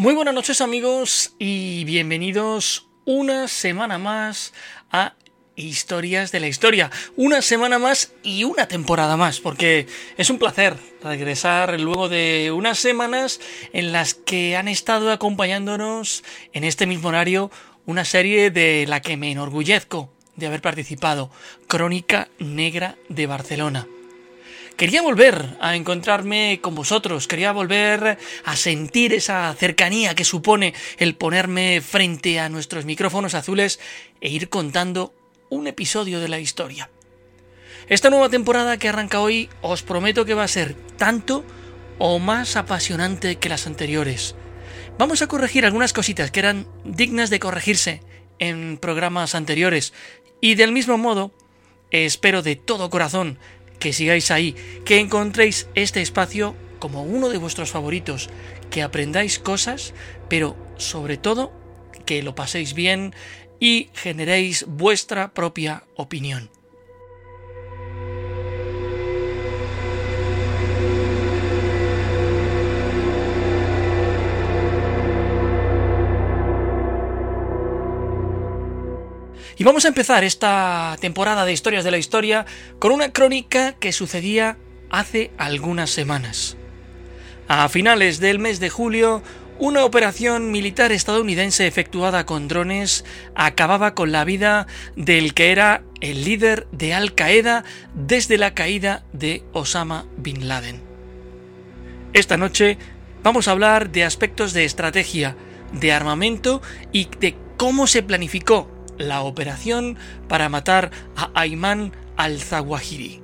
Muy buenas noches amigos y bienvenidos una semana más a Historias de la Historia. Una semana más y una temporada más, porque es un placer regresar luego de unas semanas en las que han estado acompañándonos en este mismo horario una serie de la que me enorgullezco de haber participado, Crónica Negra de Barcelona. Quería volver a encontrarme con vosotros, quería volver a sentir esa cercanía que supone el ponerme frente a nuestros micrófonos azules e ir contando un episodio de la historia. Esta nueva temporada que arranca hoy os prometo que va a ser tanto o más apasionante que las anteriores. Vamos a corregir algunas cositas que eran dignas de corregirse en programas anteriores y del mismo modo espero de todo corazón que sigáis ahí, que encontréis este espacio como uno de vuestros favoritos, que aprendáis cosas, pero sobre todo que lo paséis bien y generéis vuestra propia opinión. Y vamos a empezar esta temporada de Historias de la Historia con una crónica que sucedía hace algunas semanas. A finales del mes de julio, una operación militar estadounidense efectuada con drones acababa con la vida del que era el líder de Al Qaeda desde la caída de Osama Bin Laden. Esta noche vamos a hablar de aspectos de estrategia, de armamento y de cómo se planificó la operación para matar a Ayman al-Zawahiri.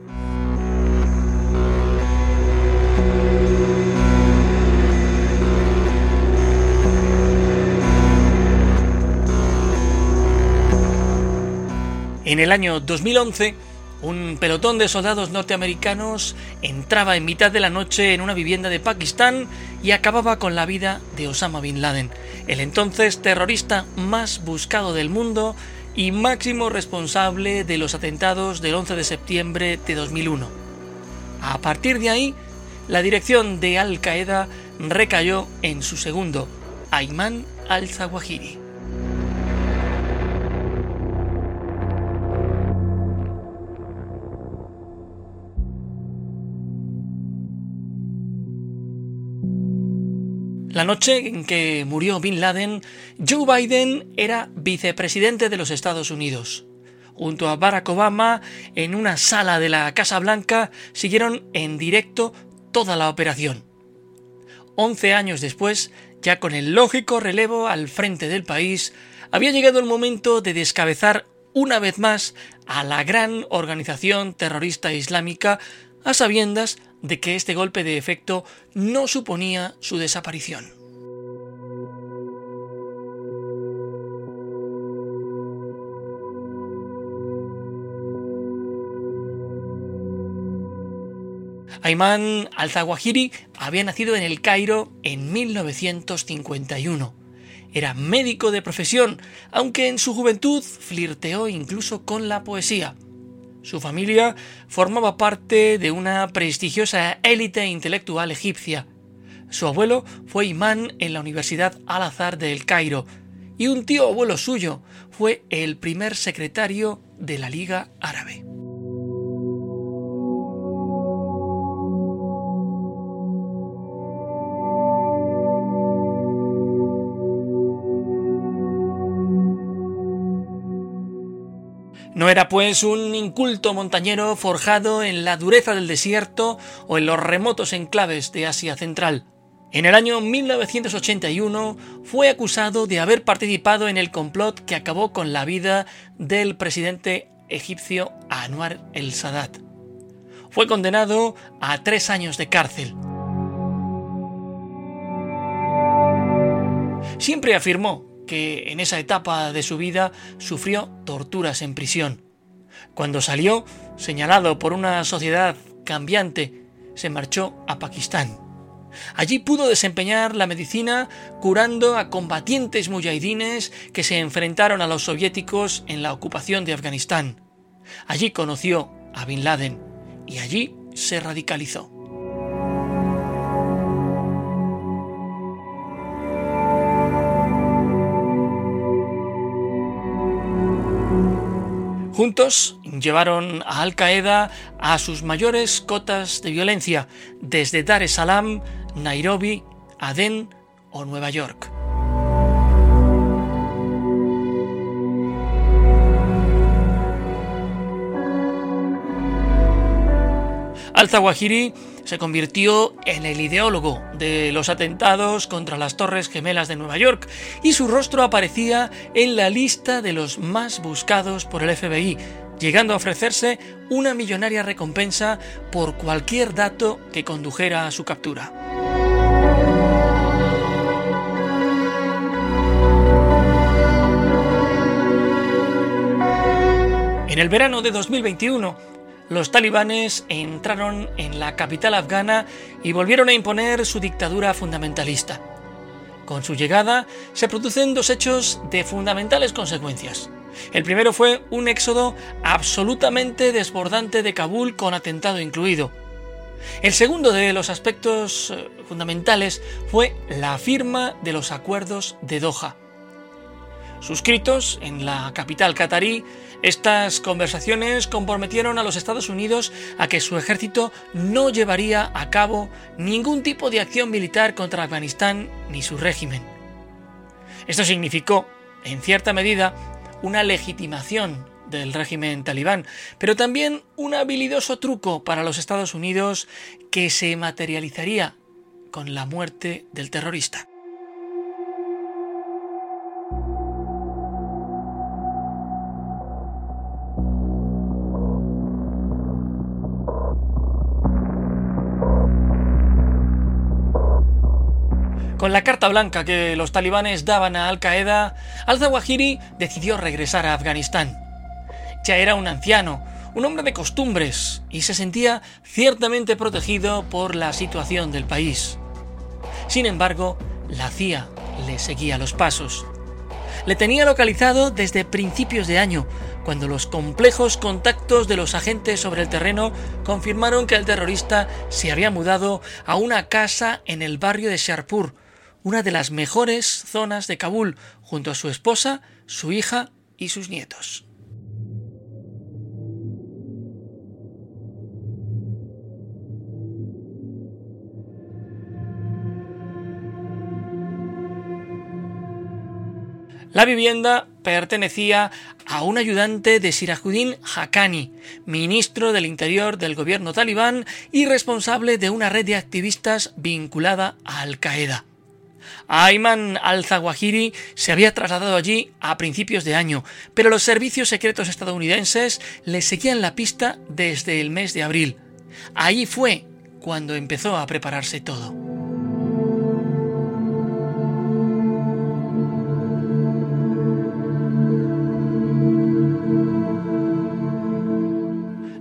En el año 2011, un pelotón de soldados norteamericanos entraba en mitad de la noche en una vivienda de Pakistán y acababa con la vida de Osama Bin Laden, el entonces terrorista más buscado del mundo y máximo responsable de los atentados del 11 de septiembre de 2001. A partir de ahí, la dirección de Al Qaeda recayó en su segundo, Ayman al-Zawahiri. La noche en que murió Bin Laden, Joe Biden era vicepresidente de los Estados Unidos. Junto a Barack Obama, en una sala de la Casa Blanca, siguieron en directo toda la operación. Once años después, ya con el lógico relevo al frente del país, había llegado el momento de descabezar una vez más a la gran organización terrorista islámica a sabiendas de que este golpe de efecto no suponía su desaparición. Ayman al-Zawahiri había nacido en el Cairo en 1951. Era médico de profesión, aunque en su juventud flirteó incluso con la poesía. Su familia formaba parte de una prestigiosa élite intelectual egipcia. Su abuelo fue imán en la Universidad Al-Azhar de El Cairo y un tío abuelo suyo fue el primer secretario de la Liga Árabe. No era pues un inculto montañero forjado en la dureza del desierto o en los remotos enclaves de Asia Central. En el año 1981 fue acusado de haber participado en el complot que acabó con la vida del presidente egipcio Anwar el Sadat. Fue condenado a tres años de cárcel. Siempre afirmó que en esa etapa de su vida sufrió torturas en prisión. Cuando salió, señalado por una sociedad cambiante, se marchó a Pakistán. Allí pudo desempeñar la medicina curando a combatientes mujahidines que se enfrentaron a los soviéticos en la ocupación de Afganistán. Allí conoció a Bin Laden y allí se radicalizó. Juntos llevaron a Al Qaeda a sus mayores cotas de violencia, desde Dar es Salaam, Nairobi, Adén o Nueva York. Al-Zawahiri se convirtió en el ideólogo de los atentados contra las Torres Gemelas de Nueva York y su rostro aparecía en la lista de los más buscados por el FBI, llegando a ofrecerse una millonaria recompensa por cualquier dato que condujera a su captura. En el verano de 2021, los talibanes entraron en la capital afgana y volvieron a imponer su dictadura fundamentalista. Con su llegada se producen dos hechos de fundamentales consecuencias. El primero fue un éxodo absolutamente desbordante de Kabul con atentado incluido. El segundo de los aspectos eh, fundamentales fue la firma de los acuerdos de Doha. Suscritos en la capital catarí, estas conversaciones comprometieron a los Estados Unidos a que su ejército no llevaría a cabo ningún tipo de acción militar contra Afganistán ni su régimen. Esto significó, en cierta medida, una legitimación del régimen talibán, pero también un habilidoso truco para los Estados Unidos que se materializaría con la muerte del terrorista. Con la carta blanca que los talibanes daban a Al Qaeda, al-Zawahiri decidió regresar a Afganistán. Ya era un anciano, un hombre de costumbres, y se sentía ciertamente protegido por la situación del país. Sin embargo, la CIA le seguía los pasos. Le tenía localizado desde principios de año, cuando los complejos contactos de los agentes sobre el terreno confirmaron que el terrorista se había mudado a una casa en el barrio de Sharpur, una de las mejores zonas de Kabul, junto a su esposa, su hija y sus nietos. La vivienda pertenecía a un ayudante de Sirajuddin Haqqani, ministro del Interior del gobierno talibán y responsable de una red de activistas vinculada a Al Qaeda. Ayman al-Zawahiri se había trasladado allí a principios de año, pero los servicios secretos estadounidenses le seguían la pista desde el mes de abril. Allí fue cuando empezó a prepararse todo.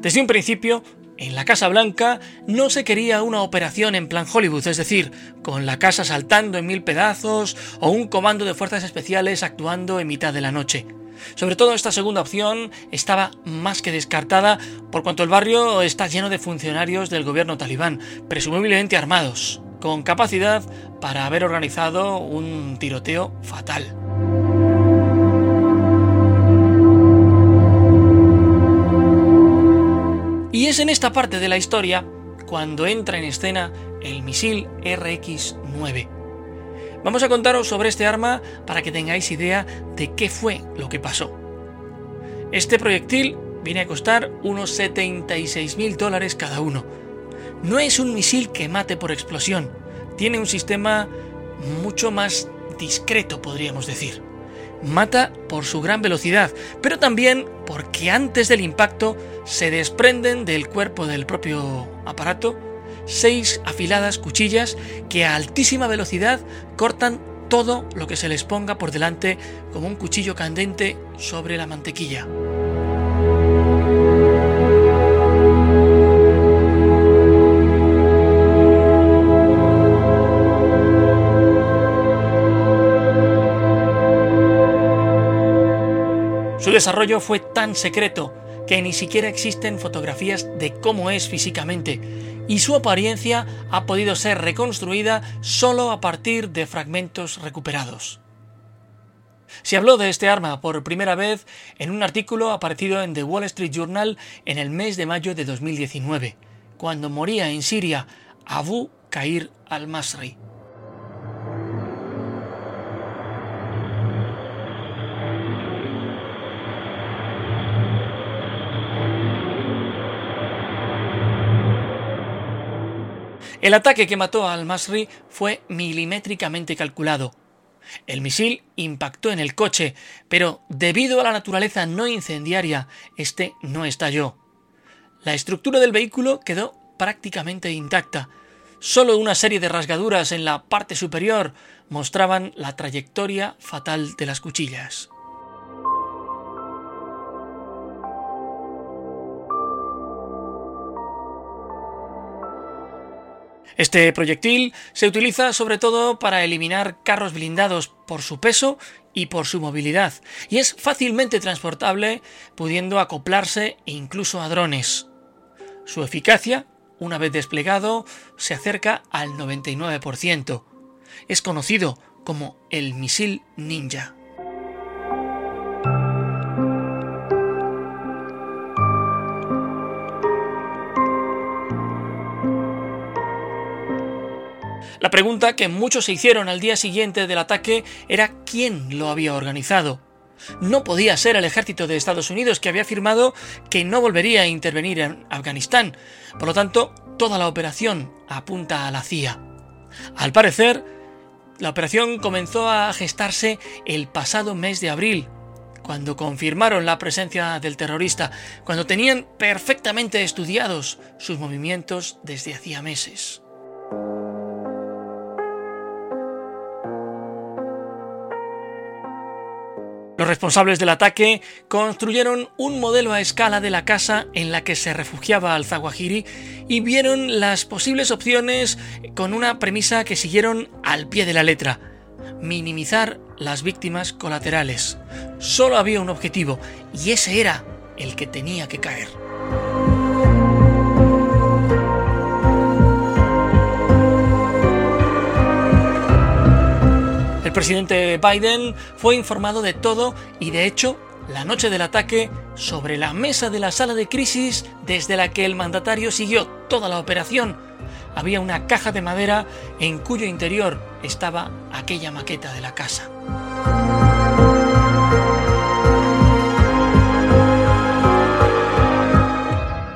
Desde un principio, en la Casa Blanca no se quería una operación en plan Hollywood, es decir, con la casa saltando en mil pedazos o un comando de fuerzas especiales actuando en mitad de la noche. Sobre todo esta segunda opción estaba más que descartada por cuanto el barrio está lleno de funcionarios del gobierno talibán, presumiblemente armados, con capacidad para haber organizado un tiroteo fatal. Y es en esta parte de la historia cuando entra en escena el misil RX-9. Vamos a contaros sobre este arma para que tengáis idea de qué fue lo que pasó. Este proyectil viene a costar unos 76 mil dólares cada uno. No es un misil que mate por explosión, tiene un sistema mucho más discreto, podríamos decir. Mata por su gran velocidad, pero también porque antes del impacto se desprenden del cuerpo del propio aparato seis afiladas cuchillas que a altísima velocidad cortan todo lo que se les ponga por delante como un cuchillo candente sobre la mantequilla. Su desarrollo fue tan secreto que ni siquiera existen fotografías de cómo es físicamente, y su apariencia ha podido ser reconstruida solo a partir de fragmentos recuperados. Se habló de este arma por primera vez en un artículo aparecido en The Wall Street Journal en el mes de mayo de 2019, cuando moría en Siria Abu Kair al-Masri. El ataque que mató al Masri fue milimétricamente calculado. El misil impactó en el coche, pero debido a la naturaleza no incendiaria, este no estalló. La estructura del vehículo quedó prácticamente intacta. Solo una serie de rasgaduras en la parte superior mostraban la trayectoria fatal de las cuchillas. Este proyectil se utiliza sobre todo para eliminar carros blindados por su peso y por su movilidad, y es fácilmente transportable pudiendo acoplarse incluso a drones. Su eficacia, una vez desplegado, se acerca al 99%. Es conocido como el misil ninja. La pregunta que muchos se hicieron al día siguiente del ataque era quién lo había organizado. No podía ser el ejército de Estados Unidos que había afirmado que no volvería a intervenir en Afganistán. Por lo tanto, toda la operación apunta a la CIA. Al parecer, la operación comenzó a gestarse el pasado mes de abril, cuando confirmaron la presencia del terrorista, cuando tenían perfectamente estudiados sus movimientos desde hacía meses. Los responsables del ataque construyeron un modelo a escala de la casa en la que se refugiaba al-Zawahiri y vieron las posibles opciones con una premisa que siguieron al pie de la letra, minimizar las víctimas colaterales. Solo había un objetivo y ese era el que tenía que caer. Presidente Biden fue informado de todo y de hecho, la noche del ataque, sobre la mesa de la sala de crisis desde la que el mandatario siguió toda la operación, había una caja de madera en cuyo interior estaba aquella maqueta de la casa.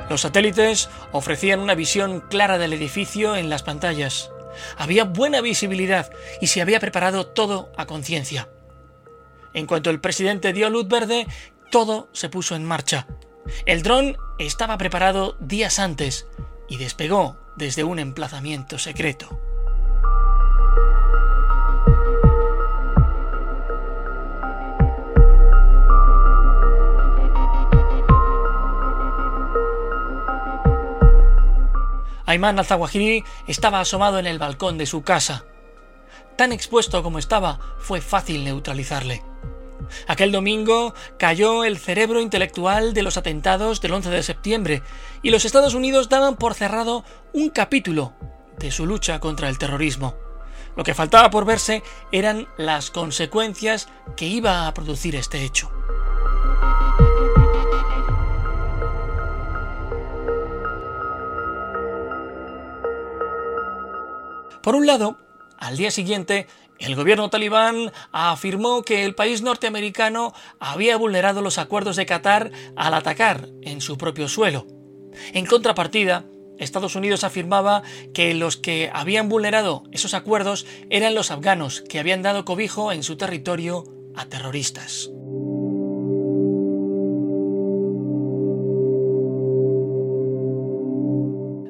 Los satélites ofrecían una visión clara del edificio en las pantallas. Había buena visibilidad y se había preparado todo a conciencia. En cuanto el presidente dio luz verde, todo se puso en marcha. El dron estaba preparado días antes y despegó desde un emplazamiento secreto. Ayman al-Zawahiri estaba asomado en el balcón de su casa. Tan expuesto como estaba, fue fácil neutralizarle. Aquel domingo cayó el cerebro intelectual de los atentados del 11 de septiembre y los Estados Unidos daban por cerrado un capítulo de su lucha contra el terrorismo. Lo que faltaba por verse eran las consecuencias que iba a producir este hecho. Por un lado, al día siguiente, El gobierno talibán afirmó que el país norteamericano había vulnerado los acuerdos de Qatar al atacar en su propio suelo. En contrapartida, Estados Unidos afirmaba que los que habían vulnerado esos acuerdos eran los afganos, que habían dado cobijo en su territorio a terroristas.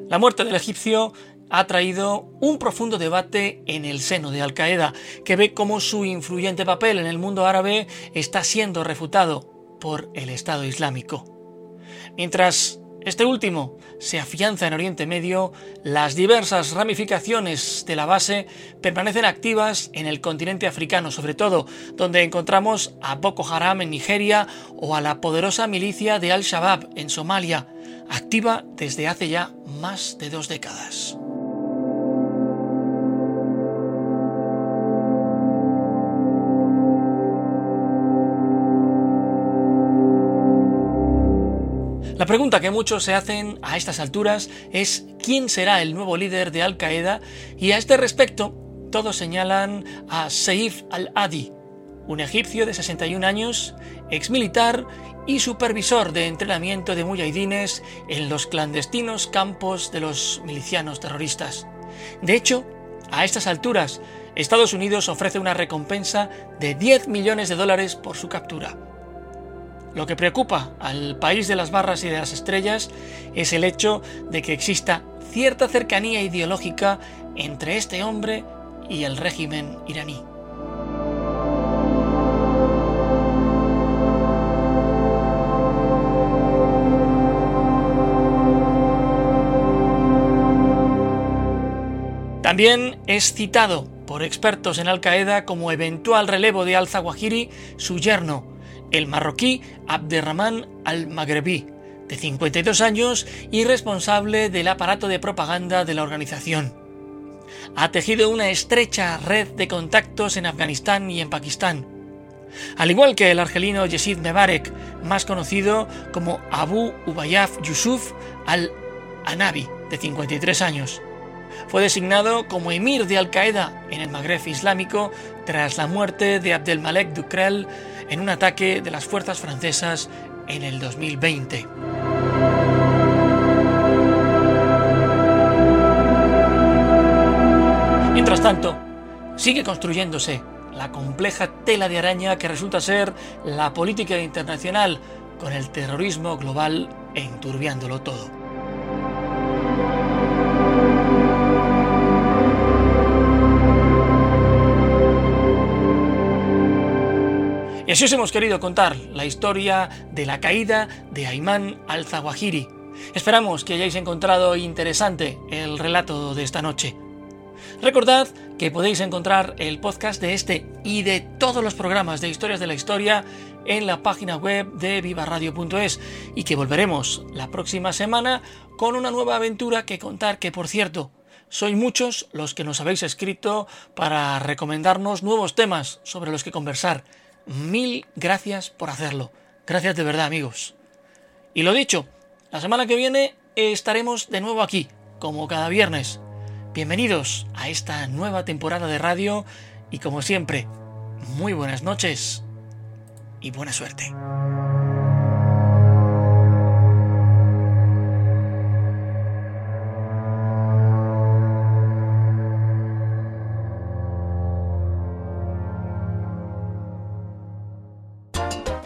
La muerte del egipcio ha traído un profundo debate en el seno de Al Qaeda, que ve cómo su influyente papel en el mundo árabe está siendo refutado por el Estado Islámico. Mientras este último se afianza en Oriente Medio, las diversas ramificaciones de la base permanecen activas en el continente africano, sobre todo donde encontramos a Boko Haram en Nigeria o a la poderosa milicia de Al-Shabaab en Somalia, activa desde hace ya más de dos décadas. La pregunta que muchos se hacen a estas alturas es quién será el nuevo líder de Al Qaeda y a este respecto todos señalan a Saif al-Adi, un egipcio de 61 años, ex militar y supervisor de entrenamiento de mujahidines en los clandestinos campos de los milicianos terroristas. De hecho, a estas alturas, Estados Unidos ofrece una recompensa de 10 millones de dólares por su captura. Lo que preocupa al país de las barras y de las estrellas es el hecho de que exista cierta cercanía ideológica entre este hombre y el régimen iraní. También es citado por expertos en Al Qaeda como eventual relevo de al-Zawahiri su yerno, el marroquí Abderrahman al-Maghrebi, de 52 años y responsable del aparato de propaganda de la organización. Ha tejido una estrecha red de contactos en Afganistán y en Pakistán. Al igual que el argelino Yesid Mebarek, más conocido como Abu Ubayaf Yusuf al-Anabi, de 53 años. Fue designado como emir de Al-Qaeda en el Magreb Islámico tras la muerte de Abdelmalek Dukrel en un ataque de las fuerzas francesas en el 2020. Mientras tanto, sigue construyéndose la compleja tela de araña que resulta ser la política internacional con el terrorismo global enturbiándolo todo. Y así os hemos querido contar la historia de la caída de Ayman al-Zawahiri. Esperamos que hayáis encontrado interesante el relato de esta noche. Recordad que podéis encontrar el podcast de este y de todos los programas de historias de la historia en la página web de vivaradio.es y que volveremos la próxima semana con una nueva aventura que contar que por cierto sois muchos los que nos habéis escrito para recomendarnos nuevos temas sobre los que conversar Mil gracias por hacerlo. Gracias de verdad, amigos. Y lo dicho, la semana que viene estaremos de nuevo aquí, como cada viernes. Bienvenidos a esta nueva temporada de radio y como siempre, muy buenas noches y buena suerte.